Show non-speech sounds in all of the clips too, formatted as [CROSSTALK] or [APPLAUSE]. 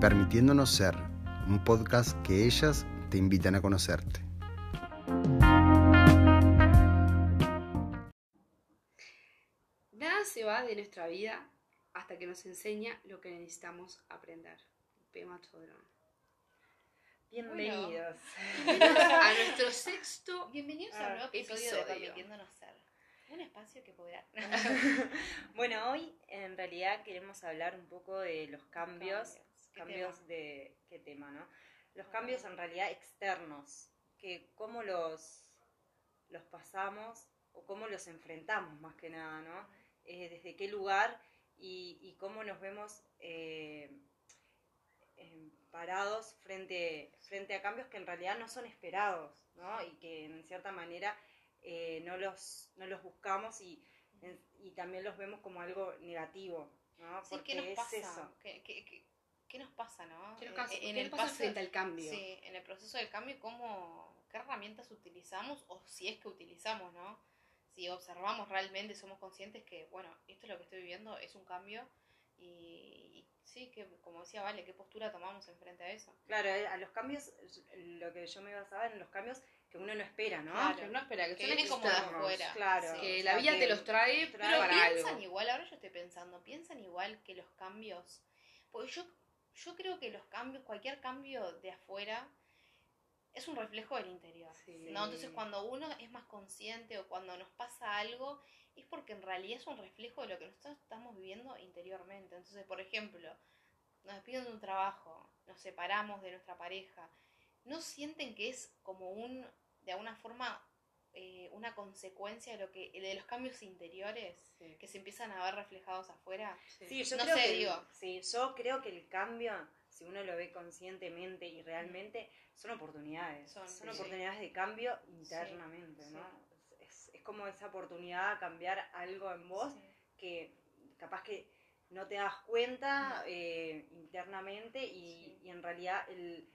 Permitiéndonos Ser, un podcast que ellas te invitan a conocerte. Nada se va de nuestra vida hasta que nos enseña lo que necesitamos aprender. Pema Chodrón. Bienvenidos. a [LAUGHS] nuestro sexto Bienvenidos a un nuevo episodio, episodio. de Permitiéndonos Ser. Un espacio que podrá. [LAUGHS] bueno, hoy en realidad queremos hablar un poco de los cambios. ¿Qué Cambios tema? de. ¿Qué tema, no? Los cambios en realidad externos. Que cómo los, los pasamos o cómo los enfrentamos más que nada, ¿no? Eh, desde qué lugar y, y cómo nos vemos eh, eh, parados frente, frente a cambios que en realidad no son esperados, ¿no? Y que en cierta manera eh, no, los, no los buscamos y, en- y también los vemos como algo negativo, ¿no? Sí, Porque ¿qué nos es pasa? eso. ¿Qué, qué, qué- qué nos pasa, no? ¿Qué nos En- pasa, en qué el nos pasa paso- frente al cambio? Sí, en el proceso del cambio, ¿cómo, ¿qué herramientas utilizamos o si es que utilizamos, no? Si observamos realmente, somos conscientes que, bueno, esto es lo que estoy viviendo, es un cambio y, y sí, que como decía Vale, ¿qué postura tomamos en frente a eso? Claro, eh, a los cambios, lo que yo me basaba en los cambios que uno no espera, ¿no? Claro. Que no espera, que, Que vienen como de afuera. Claro. Sí. Que o la vida que- te los trae Pero Pero para piensan algo. igual, ahora yo estoy pensando, piensan igual que los cambios. Porque yo, yo creo que los cambios, cualquier cambio de afuera es un reflejo del interior. Sí. ¿no? Entonces cuando uno es más consciente o cuando nos pasa algo, es porque en realidad es un reflejo de lo que nosotros estamos viviendo interiormente. Entonces, por ejemplo, nos despiden de un trabajo, nos separamos de nuestra pareja, ¿no sienten que es como un, de alguna forma, eh, una consecuencia de lo que, de los cambios interiores Sí. que se empiezan a ver reflejados afuera? Sí, yo No creo sé, que, digo. sí, yo creo que el cambio, si uno lo ve conscientemente y realmente, son oportunidades. Son, Son, sí. oportunidades de cambio internamente, sí. ¿no? Es, es como esa oportunidad de cambiar algo en vos Sí. que capaz que no te das cuenta eh, internamente y, Sí. y en realidad el,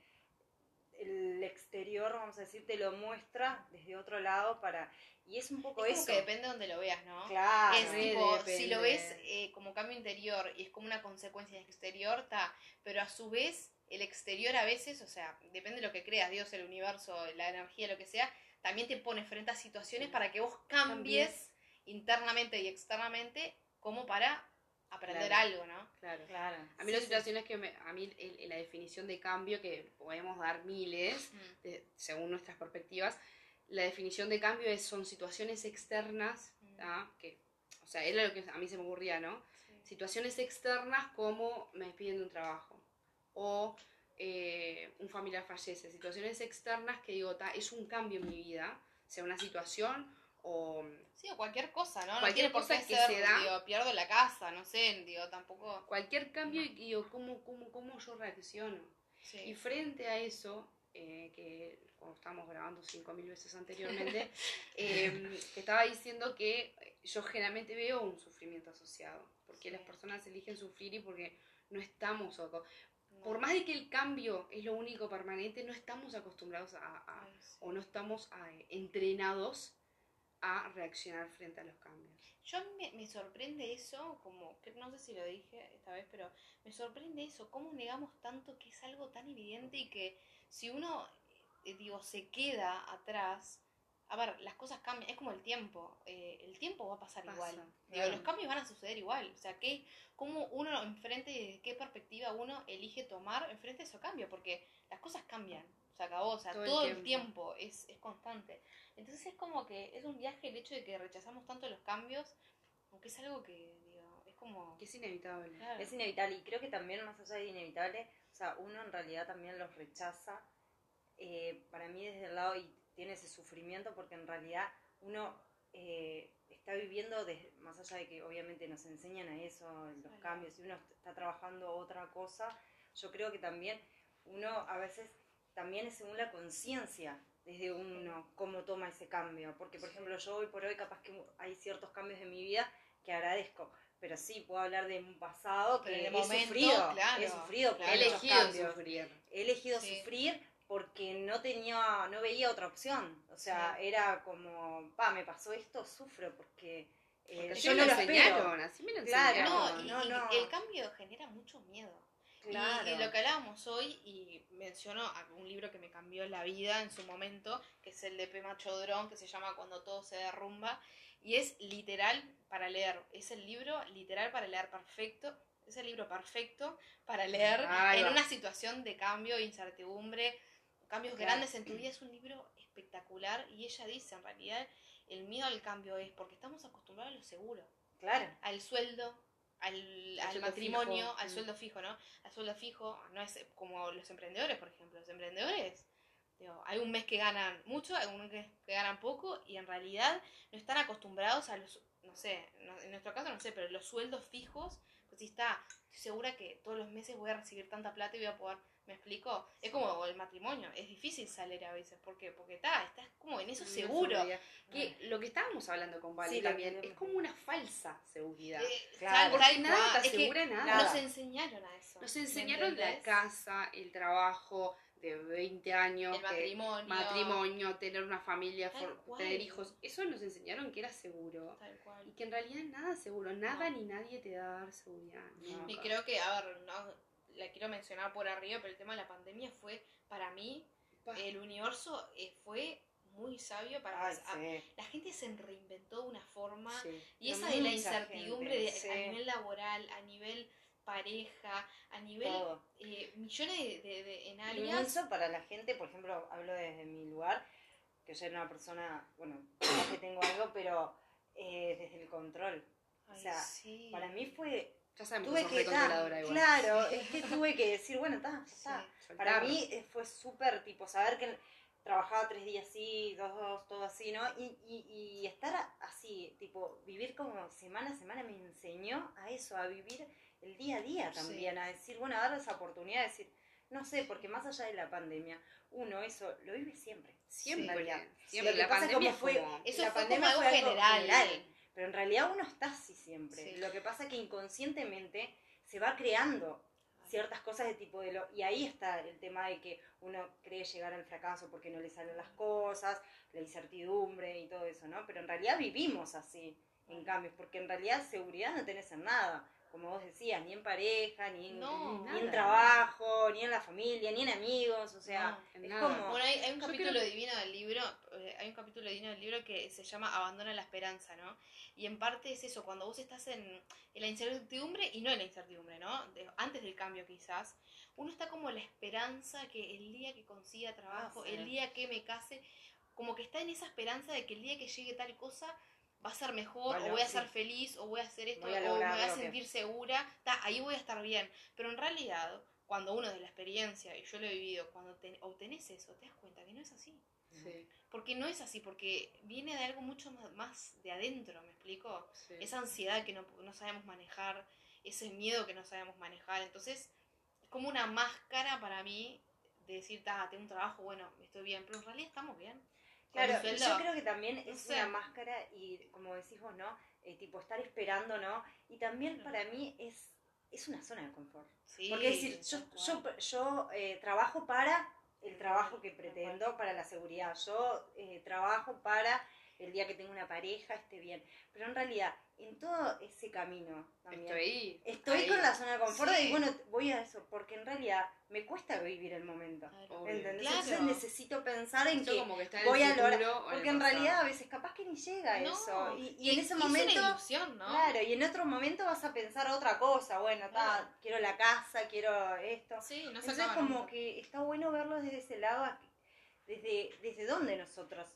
el exterior, vamos a decir, te lo muestra desde otro lado para... Y es un poco Es como eso. que depende de donde lo veas, ¿no? Claro. es tipo, depende. si lo ves eh, como cambio interior y es como una consecuencia del exterior, está. Pero a su vez, el exterior a veces, o sea, depende de lo que creas, Dios, el universo, la energía, lo que sea, también te pone frente a situaciones Sí. para que vos cambies Cambies. internamente y externamente como para aprender Claro. algo, ¿no? Claro. Claro. A mí Sí, las sí. situaciones que me- a mí el- el- la definición de cambio que podemos dar miles de- según nuestras perspectivas, la definición de cambio es son situaciones externas, Mm. que o sea, era lo que a mí se me ocurría, ¿no? Situaciones externas como me despiden de un trabajo o eh, un familiar fallece, situaciones externas que digo, "Ta, es un cambio en mi vida, sea una situación o Sí, o cualquier cosa, ¿no? no Cualquier tiene por cosa que ser, se da. digo, pierdo la casa, no sé, digo, tampoco... cualquier cambio y digo, ¿cómo, cómo, cómo yo reacciono? Sí. Y frente a eso, eh, que cuando estábamos grabando 5.000 veces anteriormente, [LAUGHS] eh, estaba diciendo que yo generalmente veo un sufrimiento asociado, porque Sí. las personas eligen sufrir y porque no estamos, No. por más de que el cambio es lo único permanente, no estamos acostumbrados a, a- sí. o no estamos a- entrenados a reaccionar frente a los cambios. Yo a mí me, me sorprende eso, como, que no sé si lo dije esta vez, pero me sorprende eso, cómo negamos tanto que es algo tan evidente y que si uno, eh, digo, se queda atrás, a ver, las cosas cambian, es como el tiempo, eh, el tiempo va a pasar Pasa, igual, digo, los cambios van a suceder igual, o sea, ¿qué, cómo uno enfrente, desde qué perspectiva uno elige tomar enfrente de esos cambios, porque las cosas cambian, se acabó, o sea, Todo todo, el el tiempo, es, es constante. Entonces es como que es un viaje el hecho de que rechazamos tanto los cambios, aunque es algo que, digo, es como... Que es inevitable. Claro. Es inevitable y creo que también más allá de inevitable, o sea, uno en realidad también los rechaza, eh, para mí desde el lado y tiene ese sufrimiento porque en realidad uno eh, está viviendo, des- más allá de que obviamente nos enseñan a eso, los Claro. cambios, y uno está trabajando otra cosa, yo creo que también uno a veces también es según la conciencia desde uno cómo toma ese cambio, porque por ejemplo yo hoy por hoy capaz que hay ciertos cambios en mi vida que agradezco, pero sí puedo hablar de un pasado que he momento, sufrido, claro, he sufrido claro. He elegido cambios. sufrir. He elegido Sí. sufrir porque no tenía, no veía otra opción. O sea, Sí. era como, pa, me pasó esto, sufro porque, eh, Porque yo así no me lo lo espero. enseñaron, así me lo Claro, enseñaron. No, y, no, y no. el cambio genera mucho miedo. Y- Claro. Y, lo que hablábamos hoy, y menciono un libro que me cambió la vida en su momento, que es el de Pema Chodrón, que se llama Cuando todo se derrumba, y es literal para leer, es el libro literal para leer perfecto, es el libro perfecto para leer Ahí en va. una situación de cambio, incertidumbre, cambios Claro. grandes en tu vida, es un libro espectacular, y ella dice, en realidad, el miedo al cambio es porque estamos acostumbrados a lo seguro Claro. al sueldo, al, al matrimonio, fijo. al Mm. sueldo fijo, ¿no? Al sueldo fijo no es como los emprendedores, por ejemplo. Los emprendedores, digo, hay un mes que ganan mucho, hay un mes que ganan poco y en realidad no están acostumbrados a los, no sé, no- en nuestro caso no sé, pero los sueldos fijos, pues sí está, estoy segura que todos los meses voy a recibir tanta plata y voy a poder, ¿me explico? Es como el matrimonio, es difícil salir a veces, ¿por qué? Porque está, estás como en eso seguro. Que lo que estábamos hablando con Vale Sí, también es como una falsa seguridad. Eh, Claro. Porque tal nada cual. te Es que nada. Nos enseñaron a eso. Nos ¿me enseñaron la casa, el trabajo de 20 años, el matrimonio. matrimonio, tener una familia, for- tener hijos. Eso nos enseñaron que era seguro. Tal cual. Y que en realidad nada es seguro. Nada No. ni nadie te da seguridad. Y creo que, a ver, no, la quiero mencionar por arriba, pero el tema de la pandemia fue, para mí, Pa. el universo eh, fue muy sabio para... Ay, a- sí. La gente se reinventó de una forma... Sí. Y esa de la incertidumbre gente, de- sí. a nivel laboral, a nivel pareja, a nivel eh, millones de, de- de- en áreas... mucho para la gente, por ejemplo, hablo desde mi lugar, que yo era una persona, bueno, no [COUGHS] que tengo algo, pero eh, desde el control. Ay, o sea. Para mí fue, Ya sabemos tuve que que, ta, igual. claro, [LAUGHS] es que tuve que decir, bueno, está, Sí. está. Para mí eh, fue súper, tipo, saber que trabajaba tres días así, dos, dos, todo así, ¿no? Y, y, y estar así, tipo, vivir como semana a semana me enseñó a eso, a vivir el día a día Sí. también, a decir, bueno, a dar esa oportunidad de decir, no sé, porque más allá de la pandemia, uno eso lo vive siempre. Siempre. Siempre. La pandemia fue- como- Eso la fue pandemia como algo fue algo general. general. Pero en realidad uno está así siempre. Sí. Lo que pasa es que inconscientemente se va creando ciertas cosas de tipo de lo y ahí está el tema de que uno cree llegar al fracaso porque no le salen las cosas, la incertidumbre y todo eso, ¿no? Pero en realidad vivimos así, en cambios, porque en realidad seguridad no tenés en nada, como vos decías, ni en pareja, ni en, No, ni en trabajo, ni en la familia, ni en amigos, o sea, No, es nada. como Bueno, hay, hay un Yo capítulo creo- divino del libro, eh, hay un capítulo divino del libro que se llama Abandona la esperanza, ¿no? Y en parte es eso, cuando vos estás en, en la incertidumbre y no en la incertidumbre, ¿no? De- antes del cambio quizás, uno está como la esperanza que el día que consiga trabajo, Ah, sí. el día que me case, como que está en esa esperanza de que el día que llegue tal cosa va a ser mejor, Bueno, o voy a sí. ser feliz, o voy a hacer esto, Voy a o me voy a que- sentir segura, ta, ahí voy a estar bien. Pero en realidad, cuando uno de la experiencia, y yo lo he vivido, cuando te- obtenés eso, te das cuenta que no es así. Sí, Porque no es así, porque viene de algo mucho más, más de adentro, ¿me explico? sí. Esa ansiedad que no, no sabemos manejar, ese miedo que no sabemos manejar. Entonces, es como una máscara para mí de decir, ah, tengo un trabajo, bueno, estoy bien, pero en realidad estamos bien. Claro, yo creo que también es una máscara y como decís vos, ¿no? Eh, tipo estar esperando, ¿no? Y también para mí es, es una zona de confort. Sí, Porque es decir, yo, yo, yo eh, trabajo para el trabajo que pretendo, para la seguridad. Yo eh, trabajo para el día que tengo una pareja esté bien. Pero en realidad, en todo ese camino también. Estoy, Estoy ahí. con la zona de confort Sí. y bueno, voy a eso, porque en realidad me cuesta vivir el momento. Claro. ¿Entendés? Claro. Entonces necesito pensar en Eso que como que está en voy a lograr- en porque en realidad a veces capaz que ni llega No, eso. Y, y y- en ese y momento, Es una ilusión, ¿no? claro, y en otro momento vas a pensar otra cosa. Bueno, ta, Claro. quiero la casa, quiero esto. Sí, no Entonces como nunca. que está bueno verlo desde ese lado, desde, desde dónde nosotros.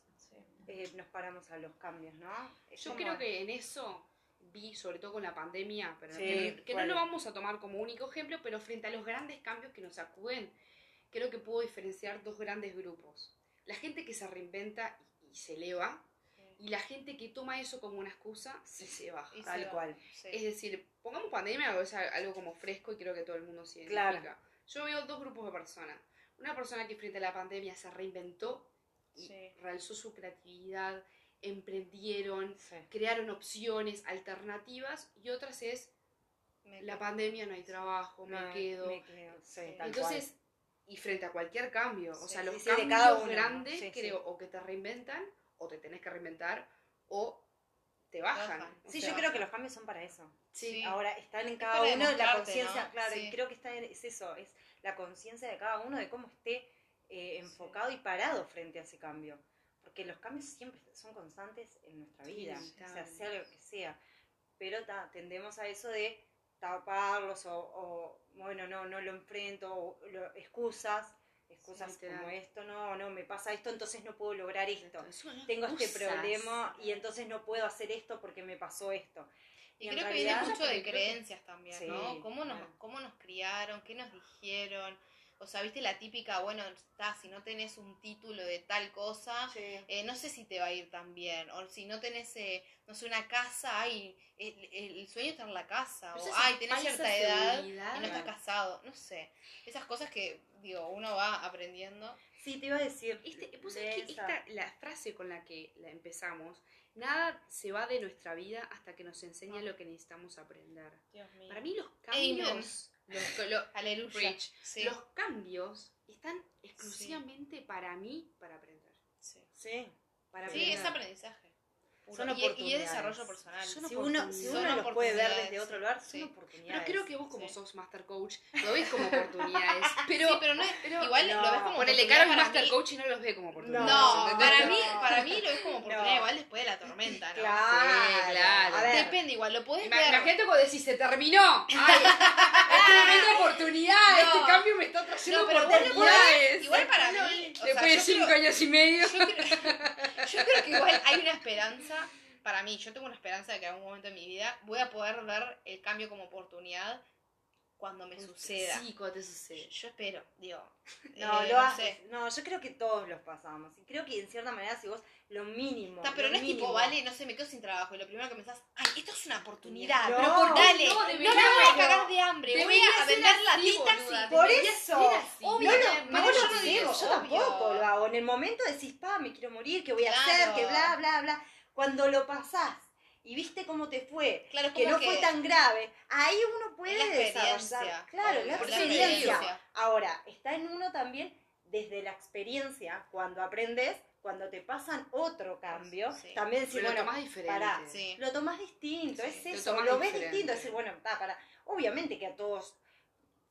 Eh, nos paramos a los cambios, ¿no? Es Yo como- creo que en eso vi, sobre todo con la pandemia, pero Sí, que, que no lo vamos a tomar como único ejemplo, pero frente a los grandes cambios que nos sacuden, creo que puedo diferenciar dos grandes grupos. La gente que se reinventa y, y se eleva, y la gente que toma eso como una excusa y se baja. Y se Tal va. cual. Sí. Es decir, pongamos pandemia, es algo como fresco y creo que todo el mundo se identifica. Claro. Yo veo dos grupos de personas. Una persona que frente a la pandemia se reinventó y Sí. realzó su creatividad, emprendieron, Sí. crearon opciones alternativas y otras es Me- la pandemia no hay trabajo, me quedo. me quedo, sí, Entonces, y frente a cualquier cambio, o sea, sí, los cambios cada grandes Sí, sí. creo o que te reinventan o te tenés que reinventar o te bajan. o Sí, sea, yo creo que los cambios son para eso. Sí. Ahora están en Es cada para uno la conciencia, ¿no? claro, Sí. y creo que está en- es eso, es la conciencia de cada uno de cómo esté eh, enfocado y parado frente a ese cambio. Porque los cambios siempre son constantes en nuestra Sí, vida, o sea, sea lo que sea. Pero ta, tendemos a eso de taparlos o, o, bueno, no, no lo enfrento, o lo- excusas, excusas Sí, como esto, no, no, me pasa esto, entonces no puedo lograr esto. Tengo este problema y entonces no puedo hacer esto porque me pasó esto. Y, en creo que realidad- viene mucho de que- creencias también, Sí, ¿no? ¿Cómo nos, claro. ¿Cómo nos criaron? ¿Qué nos dijeron? O sea, viste la típica, bueno, está, si no tenés un título de tal cosa, eh, no sé si te va a ir tan bien. O si no tenés, eh, no sé, una casa, ay, el, el sueño está en la casa. Pero O, ay, tenés cierta edad y no estás casado. No sé. Esas cosas que, digo, uno va aprendiendo. Sí, te iba a decir. Este, vos de sabés que esta, la frase con la que la empezamos, nada se va de nuestra vida hasta que nos enseña lo que necesitamos aprender. Dios mío. Para mí los cambios, los, lo- Aleluya. Preach. Sí. los cambios están exclusivamente para mí, para aprender. sí. Sí. Para Sí, es aprender. aprendizaje. Son Y- y, es desarrollo personal. Son Si uno, si uno los puede ver desde otro lugar, Sí. son Pero oportunidades. creo que vos como Sí. sos Master Coach, lo ves como oportunidades. [LAUGHS] Pero, sí, pero no es, pero- igual no. lo ves como ponele y para Master mí. Coach y no los ve como oportunidades. No, para mí, para mí lo ves como oportunidad No. igual después de la tormenta, ¿no? Claro, claro. A ver, Depende igual, lo podés ver. Imagínate cuando decís, se terminó. Ay, [LAUGHS] es tremenda oportunidad. No. Este cambio me está trayendo No, pero oportunidades. Igual para mí, o Después sea, de cinco creo- años y medio. Yo creo, yo creo que igual hay una esperanza, para mí, yo tengo una esperanza de que en algún momento de mi vida voy a poder ver el cambio como oportunidad cuando me suceda. Sí, cuando te sucede. Yo espero, digo. no, eh, lo no haces. sé. No, yo creo que todos los pasamos. Y creo que en cierta manera, si vos lo mínimo. Está, pero lo no es tipo, vale, no sé, me quedo sin trabajo y lo primero que pensás, ay, esto es una oportunidad, No. pero por dale, No, no, me voy a cagar de hambre, voy a vender así, boluda, y... Por eso, así. No, obvio, pero no yo lo no hacemos, digo, yo tampoco lo hago. En el momento decís, pa, me quiero morir, ¿qué voy a Claro. hacer? Que bla, bla, bla. Cuando lo pasás y viste cómo te fue, Claro, que no fue tan grave, ahí uno puede Es la desarrollar. experiencia, Claro, la la experiencia. Ahora, está en uno también desde la experiencia, cuando aprendes, cuando te pasan otro cambio, Sí. también decir, Pero lo bueno, tomás diferente. pará, Sí. lo tomás distinto, Sí, es lo eso, tomás lo, ves distinto, decir, bueno, está, para. Obviamente que a todos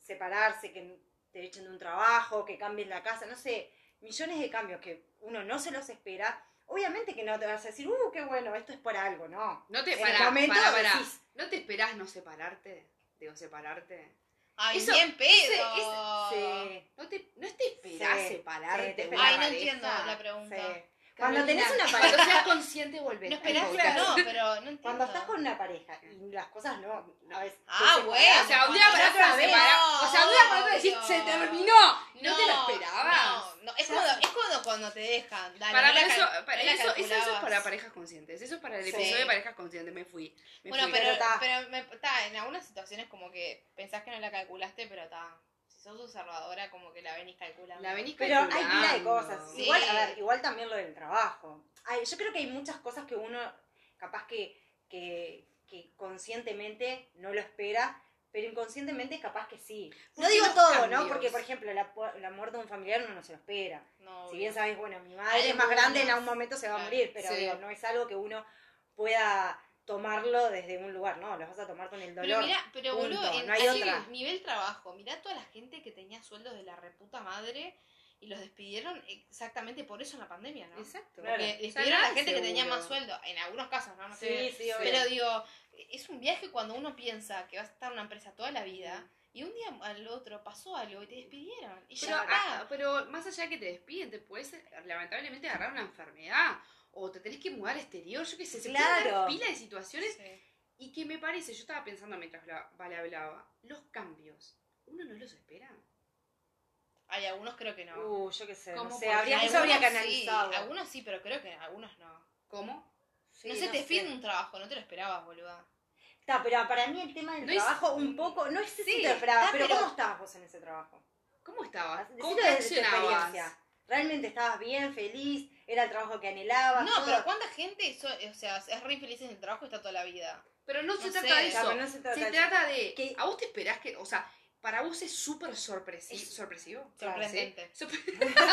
separarse, que te echen de un trabajo, que cambies la casa, no sé, millones de cambios que uno no se los espera. Obviamente que no te vas a decir, uh, qué bueno, esto es por algo, no. No te decís- ¿No te esperás no separarte? Digo, separarte. Ay, Eso- bien pedo. ese- Sí, ¿No te, no te esperás Sí, separarte? te esperás. Ay, no entiendo la pregunta. Cuando tenés una pareja, seas consciente, [LAUGHS] volver. No esperás, no, pero no entiendo. cuando estás con una pareja y las cosas no, a veces Ah, bueno. O sea, un día para otro separamos. O sea, un día para otro decís, No. se terminó. ¿No, te lo No, esperabas? No, es, cuando, es cuando, cuando te dejan. Dale, Para, no eso, para no eso, eso, eso es para parejas conscientes. Eso es para el Sí. episodio de parejas conscientes. Me fui. Me Bueno, fui. pero, Pero ta, en algunas situaciones como que pensás que no la calculaste, pero está. Si sos observadora, como que la venís calculando. La venís Pero hay pila de cosas. Sí. Igual, a ver, igual también lo del trabajo. Yo creo que hay muchas cosas que uno capaz que, que, que conscientemente no lo espera, pero inconscientemente capaz que sí. No digo los todo, cambios. ¿no? Porque, por ejemplo, la, la muerte de un familiar uno no se lo espera. No, Si bien sabes, bueno, mi Hay madre es más grande, en algún momento se va a claro, morir, pero sí. digo, no es algo que uno pueda tomarlo desde un lugar, no, lo vas a tomar con el dolor. Pero mira, pero punto, boludo, en, no hay así, otra. nivel trabajo, mirá toda la gente que tenía sueldos de la reputa madre y los despidieron exactamente por eso en la pandemia, ¿no? Exacto. Claro. Porque O sea, despidieron a la gente que tenía más sueldo, en algunos casos, ¿no? no Sí, sé. sí, obvio. Pero digo, es un viaje cuando uno piensa que vas a estar en una empresa toda la vida y un día al otro pasó algo y te despidieron. Y Pero, ya ah, pero más allá de que te despiden, te puedes lamentablemente agarrar una enfermedad o te tenés que mudar al exterior, yo qué sé, se pueden Claro. dar pila de situaciones Sí. y que me parece, yo estaba pensando mientras la- Vale hablaba, los cambios, uno no los espera. Hay algunos creo que no. Uh, yo qué sé, no ¿Cómo sé, habría, eso habría que Algunos sí, algunos sí, pero creo que algunos no. ¿Cómo? Sí, no sé, te sé. piden un trabajo, no te lo esperabas, boluda. Está, pero para mí el tema del No es- trabajo un poco, no es si Sí, te lo esperaba, está, pero, pero- ¿cómo estabas vos en ese trabajo? ¿Cómo estabas? ¿Cómo reaccionabas? experiencia. ¿Realmente estabas bien, feliz? ¿Era el trabajo que anhelabas? No, todo? pero ¿cuánta gente so- o sea, es re infeliz en el trabajo y está toda la vida? Pero no, se No trata sé. de eso. No se trata se de trata de Que- a vos te esperás que, o sea, para vos es súper sorpresivo. Es- ¿Sorpresivo? Sorprendente. ¿Sí? Sorpre- [LAUGHS]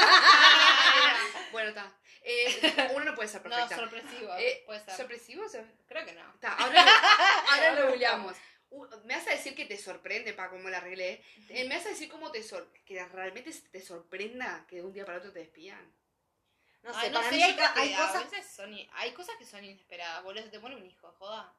[LAUGHS] bueno, está. Eh, uno no puede ser No, perfecta. sorpresivo. Eh, puede ser. ¿Sorpresivo? Sor- Creo que no. Está, ahora lo, ahora lo [LAUGHS] googleamos. Uh, me vas a decir que te sorprende para cómo la arreglé. Eh, me vas a decir cómo te sor que realmente te sorprenda que de un día para otro te despidan. No sé, Ay, no para sé, mí hay, hay cosas... son, i- hay cosas que son inesperadas. Boludo, se te muere un hijo, joda.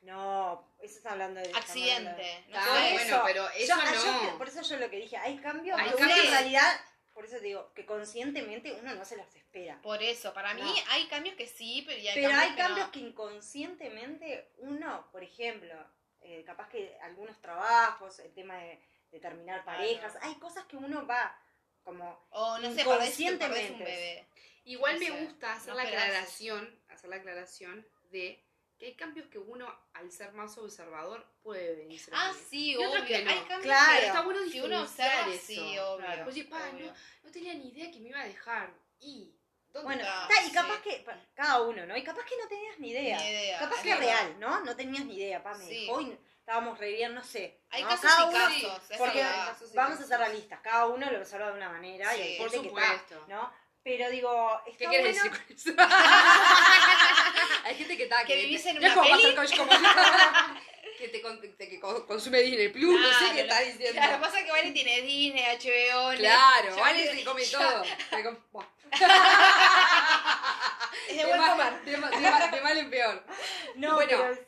No, eso está hablando de... Accidente. No sé. bueno, pero eso ah, yo no. que- por eso yo lo que dije, hay cambios Hay que cambios. en realidad, por eso te digo, que conscientemente uno no se los espera. Por eso, para mí hay cambios que sí, pero, hay Pero cambios hay que cambios no. que inconscientemente uno, por ejemplo, eh, capaz que algunos trabajos, el tema de, de terminar Claro. parejas, hay cosas que uno va como... O no sé, perdés, perdés un inconscientemente. bebé. Igual No me sé, gusta hacer no la aclaración, hacer la aclaración de que hay cambios que uno, al ser más observador, puede venirse a Ah, venir. sí, obvio. que no. Hay cambios Claro. que Está bueno si uno observa, eso. sí, obvio. Claro. Oye, pa, obvio. no, no tenía ni idea que me iba a dejar. ¿Y? ¿Dónde Bueno, está? y sí. capaz que, cada uno, ¿no? Y capaz que no tenías ni idea. Ni idea, Capaz es que es verdad. real, ¿no? No tenías ni idea, pa, me Sí. dejó y estábamos re bien, no sé. Hay ¿no? casos Cada y uno- casos. Porque casos y vamos a casos. ser realistas, cada uno lo observa de una manera y hay por gente que está, ¿no? Pero digo, está ¿Qué quieres decir con eso? [LAUGHS] Hay gente que está Que vivís en una es como peli. como- que te, con- te- que co- consume Disney Plus, no sé Claro, qué está lo- diciendo. Claro, pasa que Vale tiene Disney, HBO, Claro, Vale se come [LAUGHS] todo. Se come-. Es de buen mal- comer. de ma- de ma- de mal en peor. No, Bueno, pero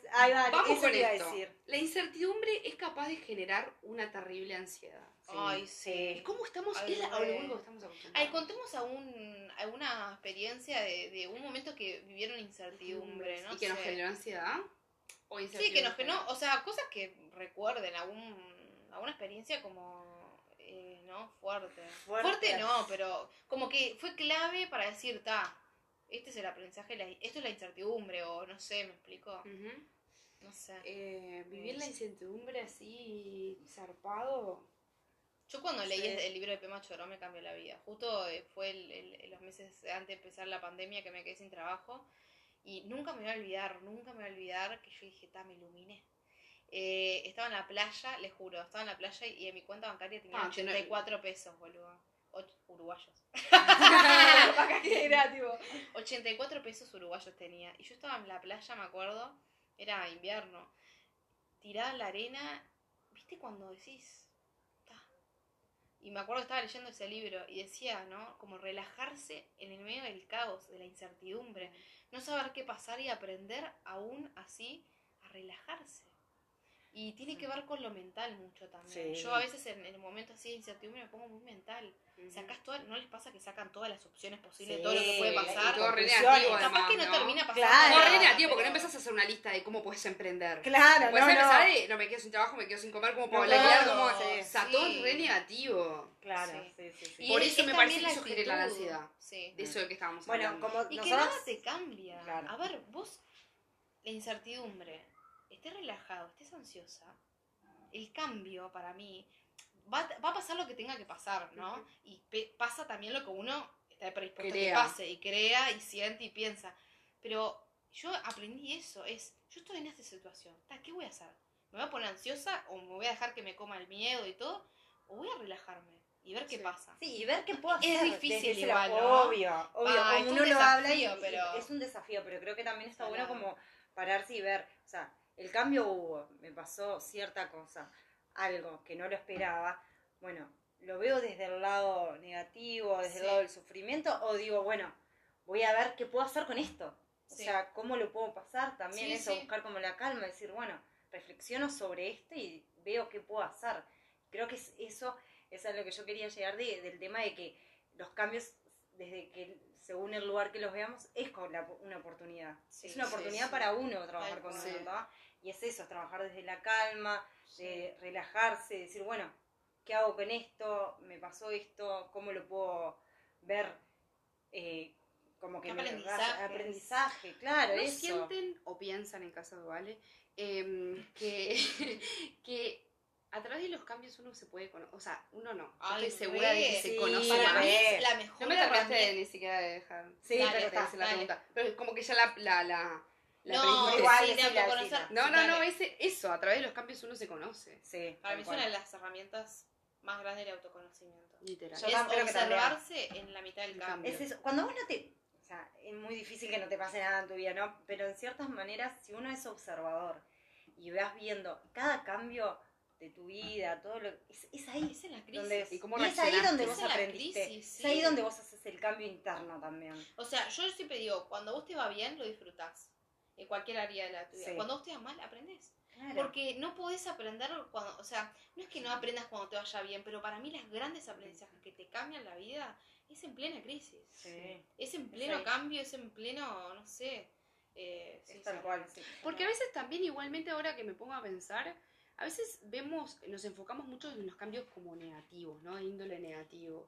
Vamos eso con esto. decir. La incertidumbre es capaz de generar una terrible ansiedad. Ay, Sí. ¿Y cómo estamos? Ay, es la- lo único que estamos acostumbrados. Ay, contemos algún, alguna experiencia de, de un momento que vivieron incertidumbre, ¿no? ¿Y que nos generó ansiedad? ¿O Sí, que nos generó, o sea, cosas que recuerden, algún, alguna experiencia como, eh, ¿no? Fuerte. Fuerte. Fuerte no, pero como que fue clave para decir, ta, este es el aprendizaje, la- esto es la incertidumbre, o no sé, ¿me explico? No sé. Eh, vivir la incertidumbre así zarpado. Yo cuando leí Sí. el libro de Pema Choró me cambió la vida. Justo eh, fue el- el- los meses antes de empezar la pandemia que me quedé sin trabajo. Y nunca me voy a olvidar, nunca me voy a olvidar que yo dije, ta, me iluminé. Eh, estaba en la playa, les juro, estaba en la playa y en mi cuenta bancaria tenía Ah, 84 pesos, boludo. Och- uruguayos. [LAUGHS] Era, tipo, 84 pesos uruguayos tenía. Y yo estaba en la playa, me acuerdo, era invierno, tirada en la arena. ¿Viste cuando decís? Y me acuerdo que estaba leyendo ese libro y decía, ¿no? Como relajarse en el medio del caos, de la incertidumbre. No saber qué pasar y aprender aún así a relajarse. Y tiene que ver con lo mental mucho también. Sí. Yo a veces en, el momento así de incertidumbre me pongo muy mental. Sacás todas, ¿no les pasa que sacan todas las opciones posibles de todo lo que Sí, puede y pasar? todo re Conclusiones. negativo, Capaz además, que no, ¿no? termina pasando. Claro. No, nada, re negativo, porque no empezás a hacer una lista de cómo puedes emprender. Claro, Puedes no, empezar no. de, no me quedo sin trabajo, me quedo sin comer, cómo puedo No, claro, cómo... sí. O sea, todo es Sí. re negativo. Claro, Sí. sí, sí, sí. Y Por es- eso es me parece que eso genera la ansiedad. Sí. De eso de que estábamos Bueno, hablando. como Y que nada te cambia. Claro. A ver, vos, la incertidumbre, estés relajado, estés ansiosa, el cambio para mí, va, va a pasar lo que tenga que pasar, ¿no? Y pe- pasa también lo que uno está predispuesto a Crea. que pase, y crea, y siente, y piensa. Pero yo aprendí eso, es, yo estoy en esta situación, ¿qué voy a hacer? ¿Me voy a poner ansiosa o me voy a dejar que me coma el miedo y todo? ¿O voy a relajarme y ver qué Sí. pasa? Sí, y ver qué puedo Es hacer. difícil desde ese igual. ¿no? Obvio, obvio. Ah, es como un uno lo habla y desafío, pero- es un desafío, pero creo que también está bueno como pararse y ver, o sea, el cambio hubo, me pasó cierta cosa, algo que no lo esperaba, bueno, lo veo desde el lado negativo, desde Sí. el lado del sufrimiento, o digo, bueno, voy a ver qué puedo hacer con esto. O Sí. sea, cómo lo puedo pasar también Sí, eso, buscar como la calma, decir, bueno, reflexiono sobre esto y veo qué puedo hacer. Creo que es eso, eso es a lo que yo quería llegar de- del tema de que los cambios, desde que según el lugar que los veamos, es con la- una oportunidad. Sí, es una oportunidad sí. para uno trabajar con uno. Y es eso, es trabajar desde la calma, de relajarse, decir, bueno, ¿qué hago con esto? ¿Me pasó esto? ¿Cómo lo puedo ver? Eh, como que Aprendizajes. aprendizaje, claro, ¿No eso. sienten o piensan en caso de Vale em, que, [LAUGHS] que a través de los cambios uno se puede conocer? O sea, uno no. Ay, estoy segura de que se Sí, conoce Para más. mí es la mejor No me trataste de ni siquiera de dejar. Sí, Dale, pero de está. hacer la pregunta. Pero como que ya la, la, la, La No, sí, autoconocer. decila. No, no, no, ese, eso, a través de los cambios uno se conoce. Sí, Para mí es una de las herramientas más grandes del autoconocimiento. Literal. Yo es que observarse en la mitad del El cambio. Es eso. Cuando vos no te. O sea, es muy difícil que no te pase nada en tu vida, ¿no? Pero en ciertas maneras, si uno es observador y vas viendo cada cambio de tu vida, todo lo. Es, es ahí. Es en la crisis. Donde, ¿Y cómo y es ahí donde vos aprendiste. crisis, Es ahí sí. donde vos haces el cambio interno también. O sea, yo siempre digo, cuando vos te va bien, lo disfrutás. En cualquier área de la tu vida. Sí. Cuando vos te va mal, aprendés. Claro. Porque no podés aprender cuando, o sea, no es que no aprendas cuando te vaya bien, pero para mí las grandes aprendizajes que te cambian la vida es en plena crisis. Sí. Es en pleno cambio, es en pleno, no sé. Eh, sí, Es tal sí. cual, sí. Porque a veces también, igualmente, ahora que me pongo a pensar, a veces vemos, nos enfocamos mucho en los cambios como negativos, ¿no? De índole negativo.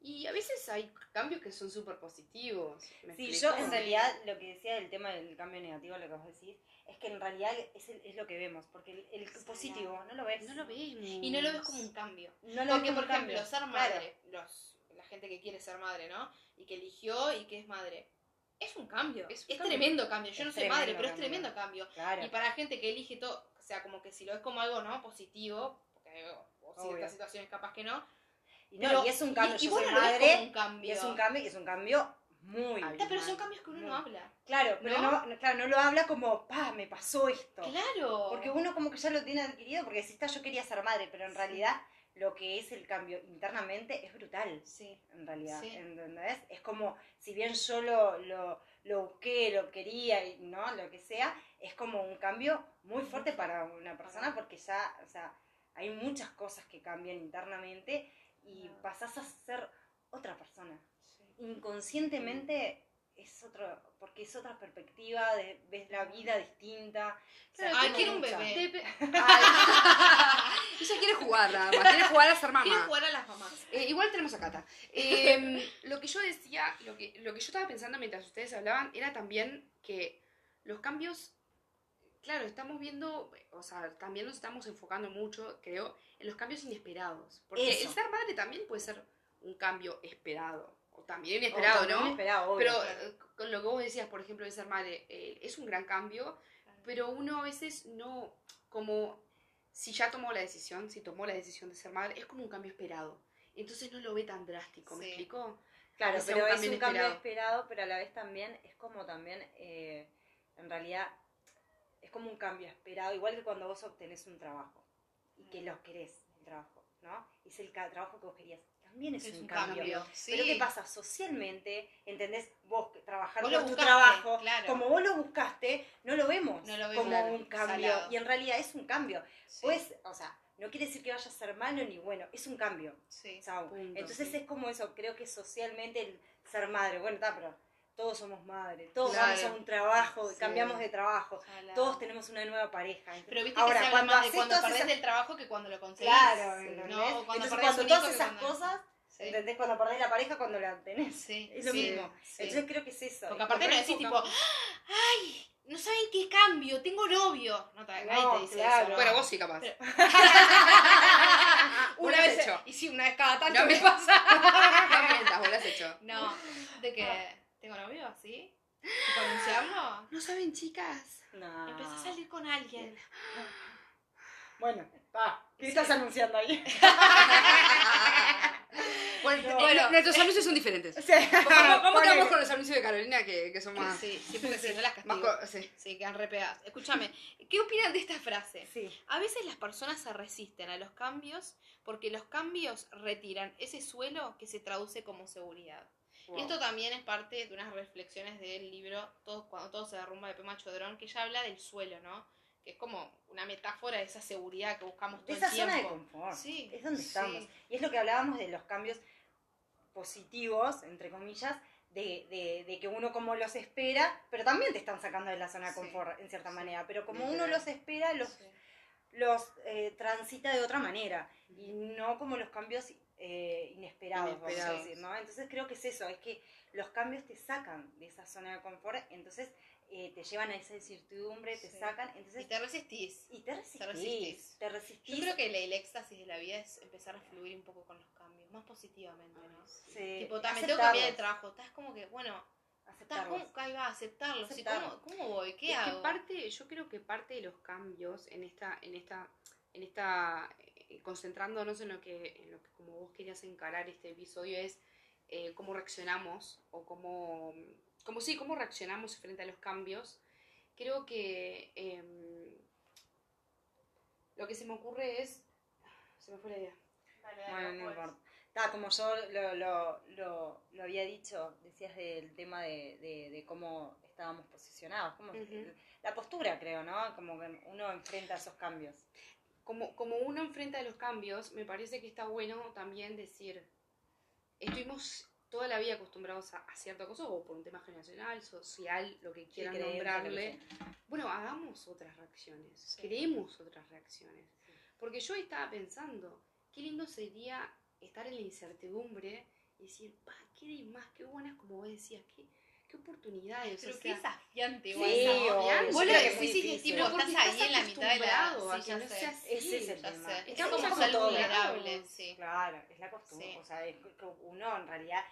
Y a veces hay cambios que son súper positivos. ¿me Sí, explico? yo en realidad lo que decía del tema del cambio negativo, lo que vos decís, es que en realidad es, el- es lo que vemos, porque el, el Sí, positivo no lo ves. No lo vemos. Y no lo ves como un cambio. No lo Porque, ves como por un ejemplo, cambio. ser Claro. madre, los, la gente que quiere ser madre, ¿no? Y que eligió y que es madre. Es un cambio. Es Es, un cambio. tremendo cambio. Yo Es no soy madre, pero es tremendo cambio. Claro. Y para gente que elige todo, sea, como que si lo ves como algo, ¿no? Positivo, porque hay o ciertas situaciones capaz que no. Y, no, pero- y es un cambio, y, y yo soy madre, un cambio. y es un cambio, y es un cambio muy... Pero son cambios que uno no habla. Claro, pero ¿No? ¿No? no- claro, no lo habla como, pa, me pasó esto. Claro. Porque uno como que ya lo tiene adquirido, porque si está, yo quería ser madre, pero en Sí. realidad lo que es el cambio internamente es brutal. Sí. en realidad, Sí. ¿entendés? Es como, si bien yo lo, lo, lo busqué, lo quería, y no, lo que sea, es como un cambio muy fuerte para una persona porque ya, o sea, hay muchas cosas que cambian internamente y pasás a ser otra persona. Sí. Inconscientemente es otro, porque es otra perspectiva, de, ves la vida distinta. O sea, Claro, Ay, quiero un bebé. Ay. [LAUGHS] Ella quiere jugar, nada más. Quiere jugar a ser mamá. Quiero jugar a las mamás. Eh, igual tenemos a Cata. [LAUGHS] Eh, lo que yo decía, lo que, lo que yo estaba pensando mientras ustedes hablaban era también que los cambios, claro, estamos viendo, o sea, también nos estamos enfocando mucho, creo, en los cambios inesperados. Porque Eso. el ser madre también puede ser un cambio esperado. También inesperado, también ¿no? inesperado, obvio. Pero eh, con lo que vos decías, por ejemplo, de ser madre, eh, es un gran cambio, pero uno a veces no, como si ya tomó la decisión, si tomó la decisión de ser madre, es como un cambio esperado. Entonces no lo ve tan drástico, ¿me Sí. explico? Claro, pero un es un cambio esperado, pero a la vez también es como también, eh, en realidad, es como un cambio esperado, igual que cuando vos obtenés un trabajo y que los querés, el trabajo, ¿no? Es el trabajo que vos querías, también es, un, cambio. Sí. Pero ¿qué pasa? Socialmente, ¿entendés? Vos que trabajar Vos por tu trabajo, claro. como vos lo buscaste, no lo vemos No lo vemos, como claro, un cambio. salado. Y en realidad es un cambio. Sí. Pues, o sea, no quiere decir que vaya a ser malo ni bueno, es un cambio. Sí. Chau. Punto, Entonces sí. es como eso, creo que socialmente el ser madre, bueno, está, pero todos somos madres, todos Claro. vamos a un trabajo, Sí. cambiamos de trabajo, todos tenemos una nueva pareja. Pero viste Ahora, que se habla cuando más de cuando perdés esas- del trabajo que cuando lo conseguís. Claro. No, cuando Entonces cuando todas esas cuando- cosas, Sí. ¿entendés? Cuando perdés la pareja, cuando la tenés. Sí, Es lo sí, mismo. sí. Entonces creo que es eso. Porque aparte no decís tipo, ¡ay! No saben qué cambio, tengo novio. No, te- nadie No, te dice claro. eso. ¿no? Bueno, vos sí capaz. Pero- [LAUGHS] una lo has vez, hecho. y sí, una vez cada tanto No me me- pasa. [LAUGHS] No mientas, vos lo has hecho. No, de que tengo novio, así. ¿Y por anunciarlo? [GASPS] No saben, chicas. No. Empecé a salir con alguien. [GASPS] Bueno, va. ¿Qué estás anunciando ahí? [LAUGHS] Bueno, No. eh, nuestros anuncios son diferentes. Sí. ¿Cómo, cómo [LAUGHS] Ponele. quedamos con los anuncios de Carolina que, que son más... Sí, sí, porque si no las más castigo. co- sí. Sí, quedan re pegadas. Escúchame, ¿qué opinan de esta frase? Sí. A veces las personas se resisten a los cambios porque los cambios retiran ese suelo que se traduce como seguridad. Y esto también es parte de unas reflexiones del libro todo, Cuando todo se derrumba de Pema Chodrón, que ella habla del suelo, ¿no? Que es como una metáfora de esa seguridad que buscamos todo esa el zona de tiempo. confort. Sí, Es donde sí. estamos. Y es lo que hablábamos de los cambios positivos, entre comillas, de, de- de que uno como los espera, pero también te están sacando de la zona de Sí, confort, en cierta sí. manera. Pero como uno los espera, los, Sí. los eh, transita de otra manera. Y no como los cambios eh, inesperados, vamos a Inesperados. decir, ¿no? Entonces creo que es eso, es que los cambios te sacan de esa zona de confort, entonces eh, te llevan a esa incertidumbre, te Sí. sacan, Y entonces... te resistís. Y te resistís, resistís. te resistís. Yo creo que el, el éxtasis de la vida es empezar a fluir un poco con los cambios, más positivamente, ¿no? Sí, tipo, también tengo que cambiar de trabajo. Estás como que, bueno, Aceptarlos. ¿cómo, ahí va, aceptarlo. sí, Aceptarlo. ¿cómo, ¿Cómo voy? ¿Qué es hago? que parte, yo creo que parte de los cambios en esta, en esta, en esta, eh, concentrándonos en lo que, en lo que como vos querías encarar este episodio es eh, cómo reaccionamos o cómo, como sí, cómo reaccionamos frente a los cambios. Creo que em, lo que se me ocurre es, se me fue la idea. Dale, Bueno, no importa. Como yo lo, lo, lo, lo había dicho, decías del tema de, de, de cómo estábamos posicionados, cómo, la postura creo, ¿no? Como que uno enfrenta esos cambios. Como, como uno enfrenta los cambios, me parece que está bueno también decir, estuvimos toda la vida acostumbrados a, a cierta cosa, o por un tema generacional, social, lo que quieran nombrarle. Bueno, hagamos otras reacciones, Sí. creemos otras reacciones. Porque yo estaba pensando, qué lindo sería estar en la incertidumbre y decir, pa, qué más, qué buenas, como vos decías, qué, qué oportunidades. Pero o qué sea, desafiante, Sí, igual. obvio, Vos sí, lo es muy decís y es tipo, estás ahí en la mitad de la... Sí, que ya no sé. así. Ese es el tema. sé. Es Estamos como ¿no? sí. Claro, es la costumbre. Sí. O sea, es que uno en realidad,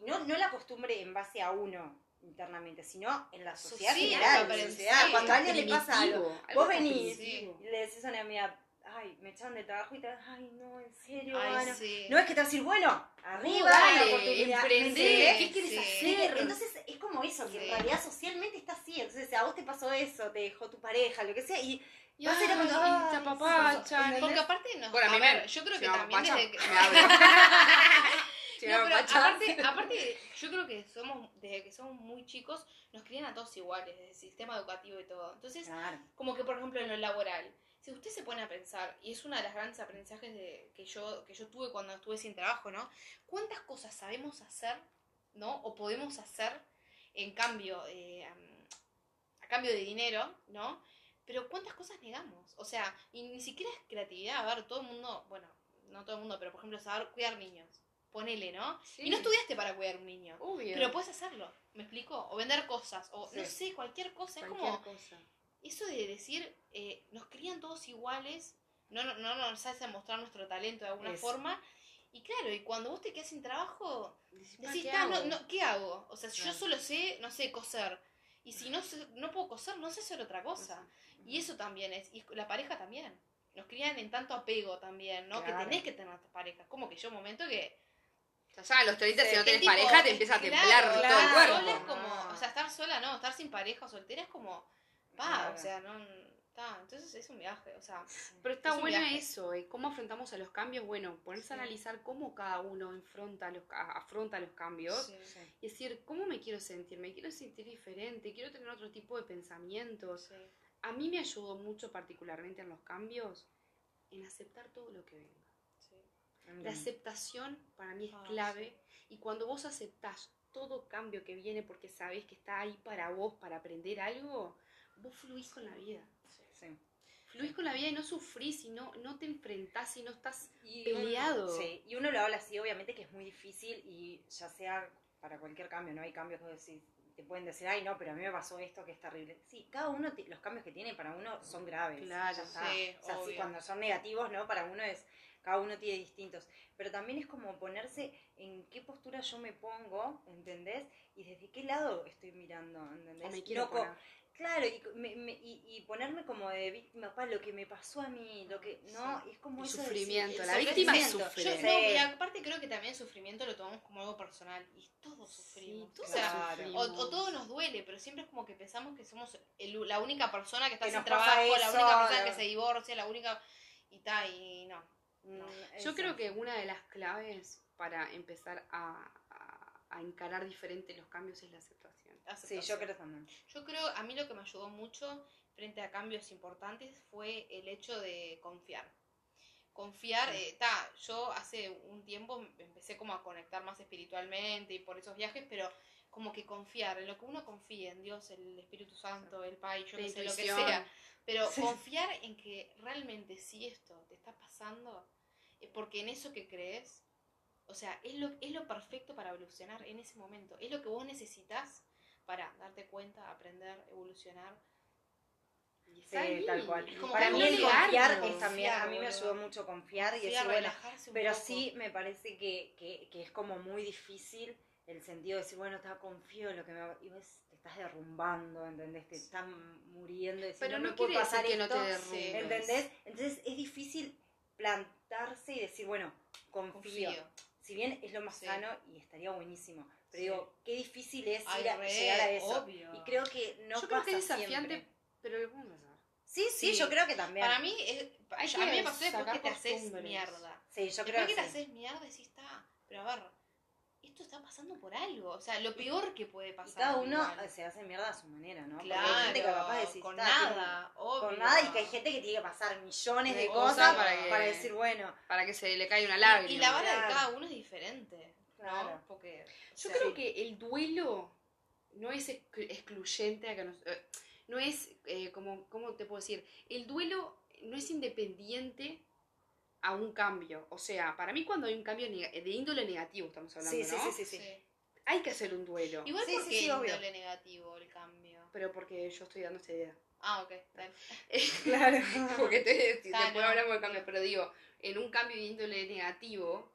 y no, no la costumbre en base a uno internamente, sino en la sociedad Sí, general. sí, Cuando a alguien le pasa algo, algo vos venís y le decís a una amiga, ay, me echaron de trabajo y te ay, no, en serio, Ay, Ana". sí. No es que te vas a decir, bueno, arriba, dale, la oportunidad, emprendé, ¿me entendés? ¿qué quieres sí. hacer? Entonces es como eso, que Sí. en realidad socialmente está así. Entonces a vos te pasó eso, te dejó tu pareja, lo que sea, y Y, vas a ir a. ¿entendés? Porque aparte nos... Bueno, a mí ver, yo creo que también desde que... [LAUGHS] [LAUGHS] No, pero aparte, aparte, yo creo que somos, desde que somos muy chicos, nos crían a todos iguales, desde el sistema educativo y todo. Entonces, Claro. como que por ejemplo en lo laboral, si usted se pone a pensar, y es una de las grandes aprendizajes de, que, yo, que yo tuve cuando estuve sin trabajo, ¿no? ¿Cuántas cosas sabemos hacer, ¿no? O podemos hacer en cambio, eh, a cambio de dinero, ¿no? Pero ¿cuántas cosas negamos? O sea, y ni siquiera es creatividad, a ver, todo el mundo, bueno, no todo el mundo, pero por ejemplo, saber cuidar niños. Ponele, ¿no? Sí. Y no estudiaste para cuidar un niño. Obvio. Pero puedes hacerlo, ¿me explico? O vender cosas, o no sé, cualquier cosa. Es como, cosa. Eso de decir, eh, nos crían todos iguales, no, no, no nos hacen mostrar nuestro talento de alguna Eso. forma. Y claro, y cuando vos te quedas sin trabajo, Decís, ¿qué "Ta, no, hago? no, ¿qué hago? O sea, si yo Claro. solo sé, no sé, coser. Y si no, no puedo coser, no sé hacer otra cosa. Y eso también es, y la pareja también. Nos crían en tanto apego también, ¿no? Claro. Que tenés que tener tu pareja. Como que yo un momento que O sea, ya a los 30, Sí, si no ¿Qué tenés tipo? pareja, te empieza a Claro, temblar todo claro. el cuerpo. Sola es como, o sea, estar sola no, estar sin pareja o soltera es como, pa, o sea, no, ta, entonces es un viaje, o sea, Pero está Es bueno viaje. eso, eh, cómo afrontamos a los cambios. Bueno, ponerse a Sí. analizar cómo cada uno enfrenta los, afronta los cambios. sí, Sí. Y decir, ¿cómo me quiero sentir? ¿Me quiero sentir diferente? ¿Quiero tener otro tipo de pensamientos? sí, A mí me ayudó mucho, particularmente en los cambios, en aceptar todo lo que venga. sí. La aceptación para mí es Ah, clave. Y cuando vos aceptás todo cambio que viene porque sabés que está ahí para vos, para aprender algo, vos fluís con la vida. Sí. Fluís con la vida y no sufrís y no, no te enfrentás y no estás Y Peleado. uno- sí, y uno lo habla así, obviamente que es muy difícil y ya sea para cualquier cambio, ¿no? Hay cambios que decís- te pueden decir, ay, no, pero a mí me pasó esto que es terrible. Sí, cada uno, ti- los cambios que tiene para uno son graves. Claro, ya está. sí, o sea, sí, cuando son negativos, ¿no? Para uno es, cada uno tiene distintos. Pero también es como ponerse en qué postura yo me pongo, ¿entendés? Y desde qué lado estoy mirando, ¿entendés? me quiero No. Claro, y, me- me- y, y ponerme como de víctima, pa, lo que me pasó a mí, lo que, ¿no? Es como El eso de sufrimiento, la el víctima sufrimiento. sufre. Yo, Sí. no, y aparte creo que también el sufrimiento lo tomamos como algo personal y todos sufrimos. todos o, sea, sufrimos. o, o todo nos duele, pero siempre es como que pensamos que somos el- la única persona que está Que sin trabajo, la única persona que se divorcia, la única... Y ta, y no. Mm, Yo eso. creo que una de las claves para empezar a, a- a encarar diferente los cambios es la aceptación. Sí, aceptación. yo creo también. Yo creo, a mí lo que me ayudó mucho frente a cambios importantes fue el hecho de confiar. Confiar, Sí. eh, ta, yo hace un tiempo empecé como a conectar más espiritualmente y por esos viajes, pero como que confiar, en lo que uno confía, en Dios, el Espíritu Santo, el Pai, yo qué sé, lo que sea, pero [LAUGHS] Sí. confiar en que realmente si esto te está pasando, es porque en eso que crees, o sea, es lo, es lo perfecto para evolucionar en ese momento, es lo que vos necesitas para darte cuenta, aprender, evolucionar. Y Sí, tal cual. Es Para mí el confiar es también, a mí me ayudó mucho confiar y Sí, decir, bueno, pero poco. sí me parece que, que, que es como muy difícil el sentido de decir, bueno, está confío en lo que me va... Y vos te estás derrumbando, ¿entendés? Te están muriendo. Pero no, no puede pasar que no te esto, derrumbes. ¿Entendés? Entonces es difícil plantarse y decir, bueno, confío. Confío. Si bien es lo más Sí. sano y estaría buenísimo. Pero Sí. digo, qué difícil es Ay, ir a, re, llegar a eso. obvio. Y creo que no yo creo pasa que es desafiante, siempre. pero lo hacer. Sí, sí, Sí. yo creo que también. Para mí, es, Hay a mí me pasó después que te haces mierda. Sí, yo creo Después que que te sí. haces mierda, decís, está, pero a ver, esto está pasando por algo. O sea, lo peor que puede Y pasar. cada uno igual. se hace mierda a su manera, ¿no? Porque Claro, hay gente que capaz de decir, con "Está, tiene- nada, obvio. con nada y que hay gente que tiene que pasar millones de De cosas cosas para, decir, bueno, Para que se le caiga una lágrima. Y la vara Claro. de cada uno es diferente. Claro. ¿no? Porque. Yo creo que el duelo no es exclu- excluyente a que nos- eh, no es eh, como cómo te puedo decir el duelo no es independiente a un cambio o sea para mí cuando hay un cambio neg- de índole negativo estamos hablando sí, ¿no? sí, sí, sí. sí. hay que hacer un duelo Igual Sí, porque sí, sí, es obvio. índole negativo el cambio. pero porque yo estoy dando esta idea Ah, ok. [LAUGHS] [LAUGHS] Claro. porque te, te- Ah, después no. hablamos de cambio pero digo en un cambio de índole negativo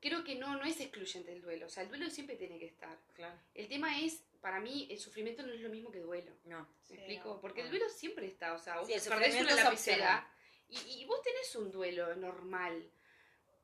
creo que no no es excluyente el duelo o sea el duelo siempre tiene que estar Claro. el tema es para mí el sufrimiento no es lo mismo que duelo No. ¿Me Sí, explico? no. Porque el duelo siempre está, o sea, vos Sí, el perdés sufrimiento una lapicera y, y vos tenés un duelo normal.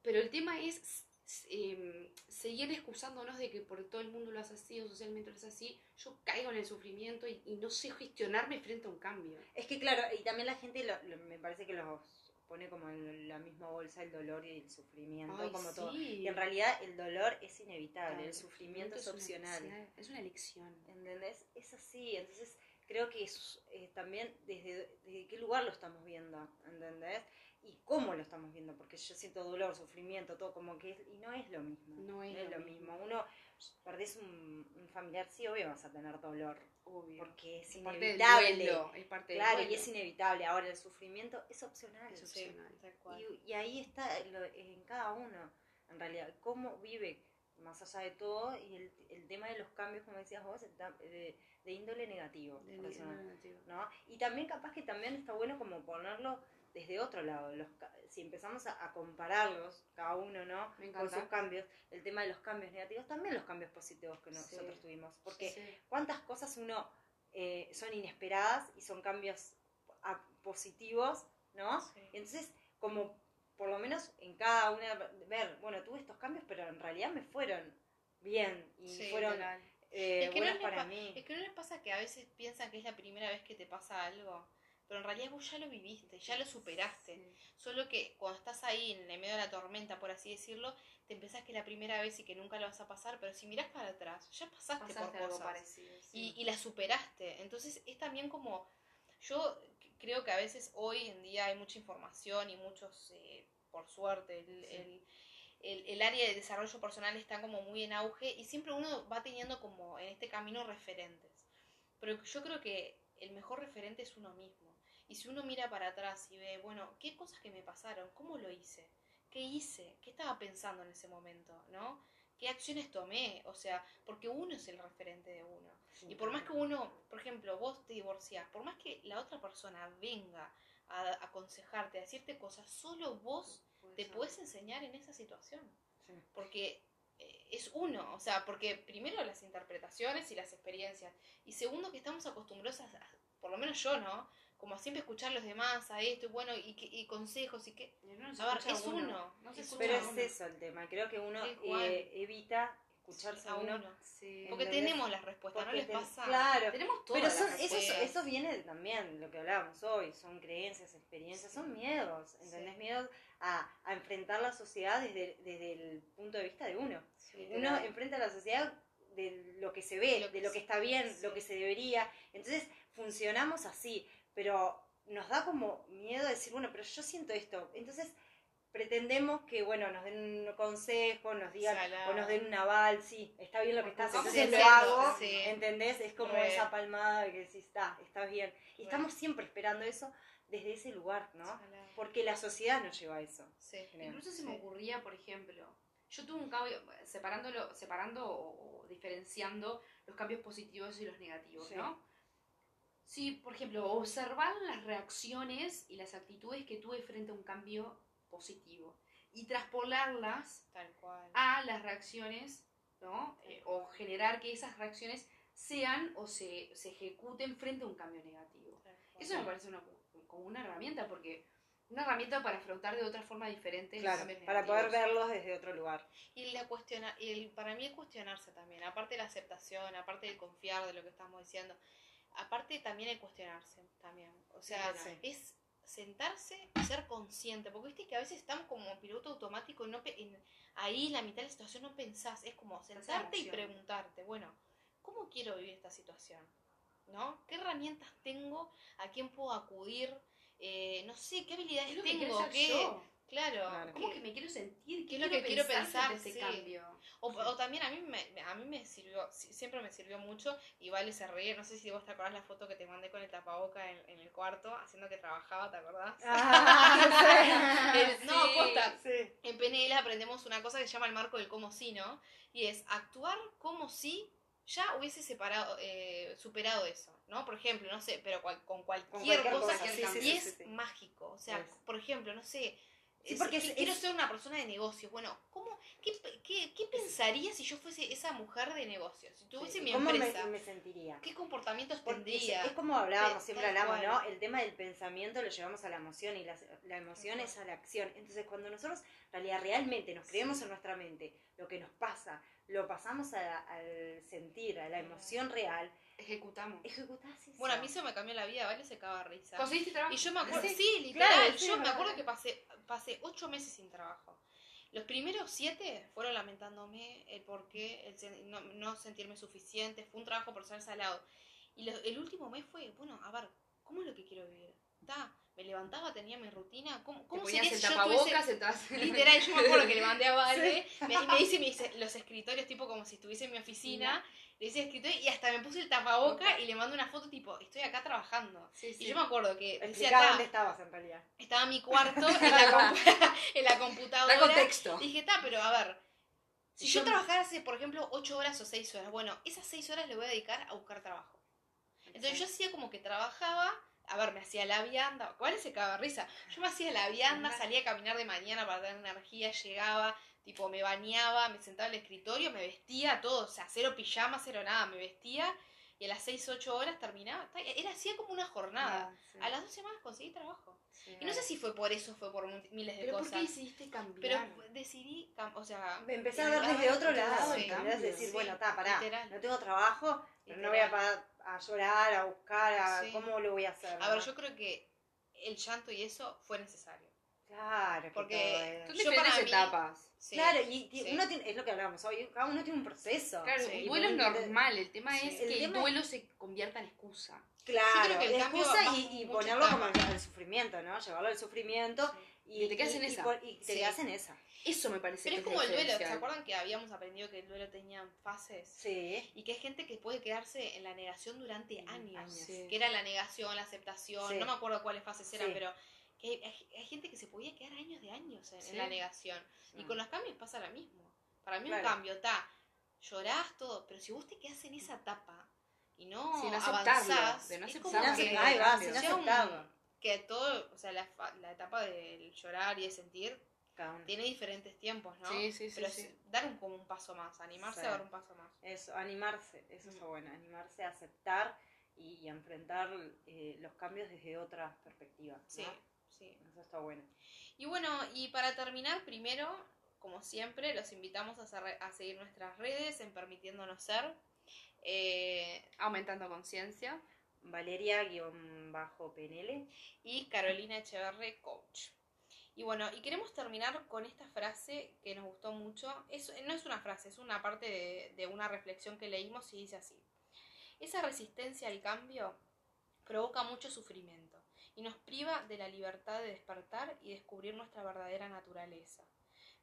Pero el tema es em, seguir excusándonos de que por todo el mundo lo hace así o socialmente lo hace así. Yo caigo en el sufrimiento y, y no sé gestionarme frente a un cambio. Es que claro, y también la gente lo- lo- me parece que los pone como en la misma bolsa el dolor y el sufrimiento, Ay, como sí. todo. Y en realidad el dolor es inevitable, el sufrimiento es opcional. Es una elección. ¿Entendés? Es así, entonces creo que es eh, también desde, desde qué lugar lo estamos viendo, ¿entendés? Y cómo lo estamos viendo, porque yo siento dolor, sufrimiento, todo como que es, y no es lo mismo. No es lo lo mismo. Uno perdés un, un familiar, sí, obvio vas a tener dolor, Obvio. porque es es parte del inevitable. duelo. Es parte del Claro, duelo. y es inevitable. Ahora el sufrimiento es opcional. Es Sí, opcional. tal cual. Y, y ahí está lo- en cada uno, en realidad, cómo vive más allá de todo y el, el tema de los cambios, como decías vos, de, de índole negativo. De- de- negativo. ¿no? Y también capaz que también está bueno como ponerlo desde otro lado. Los, si empezamos a, a compararlos, cada uno, ¿no? Con sus cambios, el tema de los cambios negativos, también los cambios positivos que Sí. nosotros tuvimos. Porque Sí. cuántas cosas uno eh, son inesperadas y son cambios a- positivos, ¿no? Sí. Entonces, como por lo menos en cada una, ver, bueno, tuve estos cambios, pero en realidad me fueron bien y fueron eh, Es que, no buenos les para pa- mí. es que no les pasa que a veces piensan que es la primera vez que te pasa algo, pero en realidad vos ya lo viviste, ya lo superaste. Sí. Solo que cuando estás ahí en el medio de la tormenta, por así decirlo, te empezás que es la primera vez y que nunca lo vas a pasar, pero si mirás para atrás, ya pasaste, Pasaste por algo cosas parecido. sí. y, y la superaste. Entonces es también como, yo creo que a veces hoy en día hay mucha información y muchos, eh, por suerte, el, el, el- el área de desarrollo personal está como muy en auge y siempre uno va teniendo como en este camino referentes. Pero yo creo que el mejor referente es uno mismo. Y si uno mira para atrás y ve, bueno, ¿qué cosas que me pasaron? ¿Cómo lo hice? ¿Qué hice? ¿Qué estaba pensando en ese momento? ¿No? ¿Qué acciones tomé? O sea, porque uno es el referente de uno. Y por más que uno, por ejemplo, vos te divorciás, por más que la otra persona venga a, aconsejarte, a decirte cosas, solo vos te puedes enseñar en esa situación. Sí. Porque eh, es uno, o sea, porque primero las interpretaciones y las experiencias, y segundo que estamos acostumbrados a- por lo menos yo, ¿no? Como siempre escuchar a los demás, a esto, y bueno, y, que- y consejos, y que... Y no se A ver, es uno, No se es escucha Pero uno. es eso el tema, creo que uno eh, evita escucharse a a uno. uno. Sí. Porque tenemos las respuestas, ¿no les pasa? Claro, Tenemos todas Pero son, las eso, eso viene también, lo que hablábamos hoy, son creencias, experiencias, son miedos, ¿entendés? Sí. Miedos a, a enfrentar la sociedad desde, desde el punto de vista de uno. Sí, Uno enfrenta a la sociedad de lo que se ve, Lo que de lo que está bien, sí. lo que se debería. Entonces funcionamos así, pero nos da como miedo decir, bueno, pero yo siento esto. Entonces pretendemos que, bueno, nos den un consejo, nos digan, Salado. o nos den un aval, sí, está bien lo que estás haciendo, lo hago, sí. ¿entendés? Es como Re. esa palmada de que decís, está, está bien. Y Re. estamos siempre esperando eso desde ese lugar, ¿no? Salado. Porque la sociedad nos lleva a eso. Sí. Incluso se Sí. me ocurría, por ejemplo, yo tuve un cambio, separándolo, separando o, o diferenciando los cambios positivos y los negativos, Sí. ¿no? Sí, por ejemplo, observar las reacciones y las actitudes que tuve frente a un cambio positivo y traspolarlas Tal cual. a las reacciones ¿no? Eh, o generar que esas reacciones sean o se, se ejecuten frente a un cambio negativo. Eso me parece una, como una herramienta, porque una herramienta para afrontar de otra forma diferente claro, los cambios para poder negativos. verlos desde otro lugar. Y la cuestiona, y el- para mí es cuestionarse también, aparte de la aceptación, aparte de confiar de lo que estamos diciendo, aparte también el cuestionarse también. O sea, Sí. es sentarse y ser consciente, porque viste que a veces estamos como piloto automático y no en- ahí en la mitad de la situación no pensás, es como sentarte y preguntarte, bueno, ¿cómo quiero vivir esta situación? ¿No? ¿Qué herramientas tengo? ¿A quién puedo acudir? Eh, no sé, ¿qué habilidades ¿Qué es lo que quiero tengo? ¿Qué? Claro, Claro. ¿Cómo ¿qué- que me quiero sentir? ¿Qué es lo que quiero pensar? ese Sí. cambio? O, o también a mí me, a mí me sirvió, si- siempre me sirvió mucho, y Vale se ríe, no sé si vos te acordás la foto que te mandé con el tapaboca en, en el cuarto, haciendo que trabajaba, ¿te acordás? [LAUGHS] Eh, no, Sí. posta, Sí. en PNL aprendemos una cosa que se llama el marco del como si, ¿no? Y es actuar como si ya hubiese separado, eh, superado eso, ¿no? Por ejemplo, no sé, pero cual- con, cualquier Con cualquier cosa, cosa, sí, y es sí, sí. mágico, o sea, Es. por ejemplo, no sé, Sí, es- porque que es- quiero ser una persona de negocios, bueno, ¿cómo, qué, qué, qué pensaría si yo fuese esa mujer de negocios? Si tuviese Sí, mi ¿Cómo me, empresa, me sentiría? ¿qué comportamientos Porque tendría? es como hablábamos, siempre hablamos, cual. ¿no? El tema del pensamiento lo llevamos a la emoción y la, la emoción es a la acción. Entonces, cuando nosotros en realidad realmente nos creemos en nuestra mente lo que nos pasa, lo pasamos a- al sentir, a la emoción real, Ejecutamos. ejecutás eso. Bueno, a mí eso me cambió la vida, ¿vale? Se caga de risa. ¿Conseguiste trabajo? Y yo me acuerdo, Sí. sí, literal, claro, sí, yo me acuerdo que pasé, pasé ocho meses sin trabajo. Los primeros siete fueron lamentándome el por qué, el sen- no, no sentirme suficiente, fue un trabajo personal salado. Y lo- el último mes fue, bueno, a ver, ¿cómo es lo que quiero vivir? ¿Está? Me levantaba, tenía mi rutina, ¿cómo, cómo sería el si yo tapabocas, tuviese-. [LAUGHS] Literal, yo me acuerdo que le mandé a Vale me- y me me [LAUGHS] dice los escritorios tipo como si estuviese en mi oficina, le dice escritorio y hasta me puse el tapaboca y le mando una foto tipo, estoy acá trabajando. Sí, sí. Y yo me acuerdo que decía, Explicar "Ta, dónde estabas en realidad. estaba en mi cuarto en la, [LAUGHS] en la computadora. contexto. Dije, está, pero a ver, si yo- trabajase, por ejemplo, 8 horas o 6 horas, bueno, esas 6 horas le voy a dedicar a buscar trabajo. Entonces yo hacía como que trabajaba, a ver, me hacía la vianda, ¿cuál se caga de risa? Yo me hacía la vianda, salía a caminar de mañana para tener energía, llegaba, tipo, me bañaba, me sentaba en el escritorio, me vestía, todo, o sea, cero pijama, cero nada, me vestía y a las 6, 8 horas terminaba, era así como una jornada. Ah, sí. A las dos semanas conseguí trabajo. Sí. Y no sé si fue por eso, fue por miles de ¿Pero por cosas. qué decidiste Pero cambiar? decidí, cam- o sea... Empecé a el ver desde otro lado, sí, decir, bueno, está, pará, literal. no tengo trabajo, pero no voy a Literal. A llorar, a buscar, a Sí. cómo lo voy a hacer. A ver, yo creo que el llanto y eso fue necesario. Claro, que Porque Son yo diferentes mí- etapas. Sí, Claro, y sí. uno tiene, es lo que hablábamos hoy, cada uno tiene un proceso. Claro, Sí. el duelo es normal, el tema Sí. es El que el tema- duelo se convierta en excusa. Claro, que el excusa y, y ponerlo como al, al sufrimiento, ¿no? Llevarlo al sufrimiento y, Y te quedas en y- esa. Y, por- y te Sí. quedas en esa. Eso me parece Pero que es como el lo duelo, ¿se acuerdan que habíamos aprendido que el duelo tenía fases? Sí. Y que hay gente que puede quedarse en la negación durante Mm, años. años. Sí. Que era la negación, la aceptación, Sí. no me acuerdo cuáles fases eran, Sí. pero que hay, hay- hay gente que se podía quedar años de años en, la negación. Y Mm. con los cambios pasa lo mismo. Para mí Claro. un cambio, está, llorás todo, pero si vos te quedás en esa etapa y no, Sin aceptarlo, avanzás, de no es como que- va. Que todo, o sea, la, etapa del llorar y de sentir tiene diferentes tiempos, ¿no? Sí, sí, sí, Pero sí. es dar un, como un paso más, animarse Sí. a dar un paso más. Eso, animarse, eso Mm. está bueno, animarse a aceptar y, enfrentar eh, los cambios desde otra perspectiva. ¿no? Sí, sí. Eso está bueno. Y bueno, y para terminar, primero, como siempre, los invitamos a seguir nuestras redes en Permitiéndonos Ser. Eh, Aumentando conciencia. Valeria-PNL. y Carolina Echeverre, coach. Y bueno, y queremos terminar con esta frase que nos gustó mucho. Es, no es una frase, es una parte de, de una reflexión que leímos y dice así. Esa resistencia al cambio provoca mucho sufrimiento y nos priva de la libertad de despertar y descubrir nuestra verdadera naturaleza.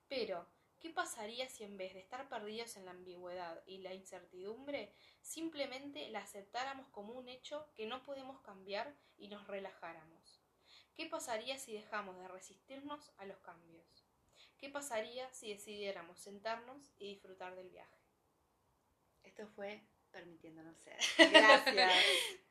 Pero, ¿qué pasaría si en vez de estar perdidos en la ambigüedad y la incertidumbre, simplemente la aceptáramos como un hecho que no podemos cambiar y nos relajáramos? ¿Qué pasaría si dejamos de resistirnos a los cambios? ¿Qué pasaría si decidiéramos sentarnos y disfrutar del viaje? Esto fue Permitiéndonos ser. [LAUGHS] Gracias.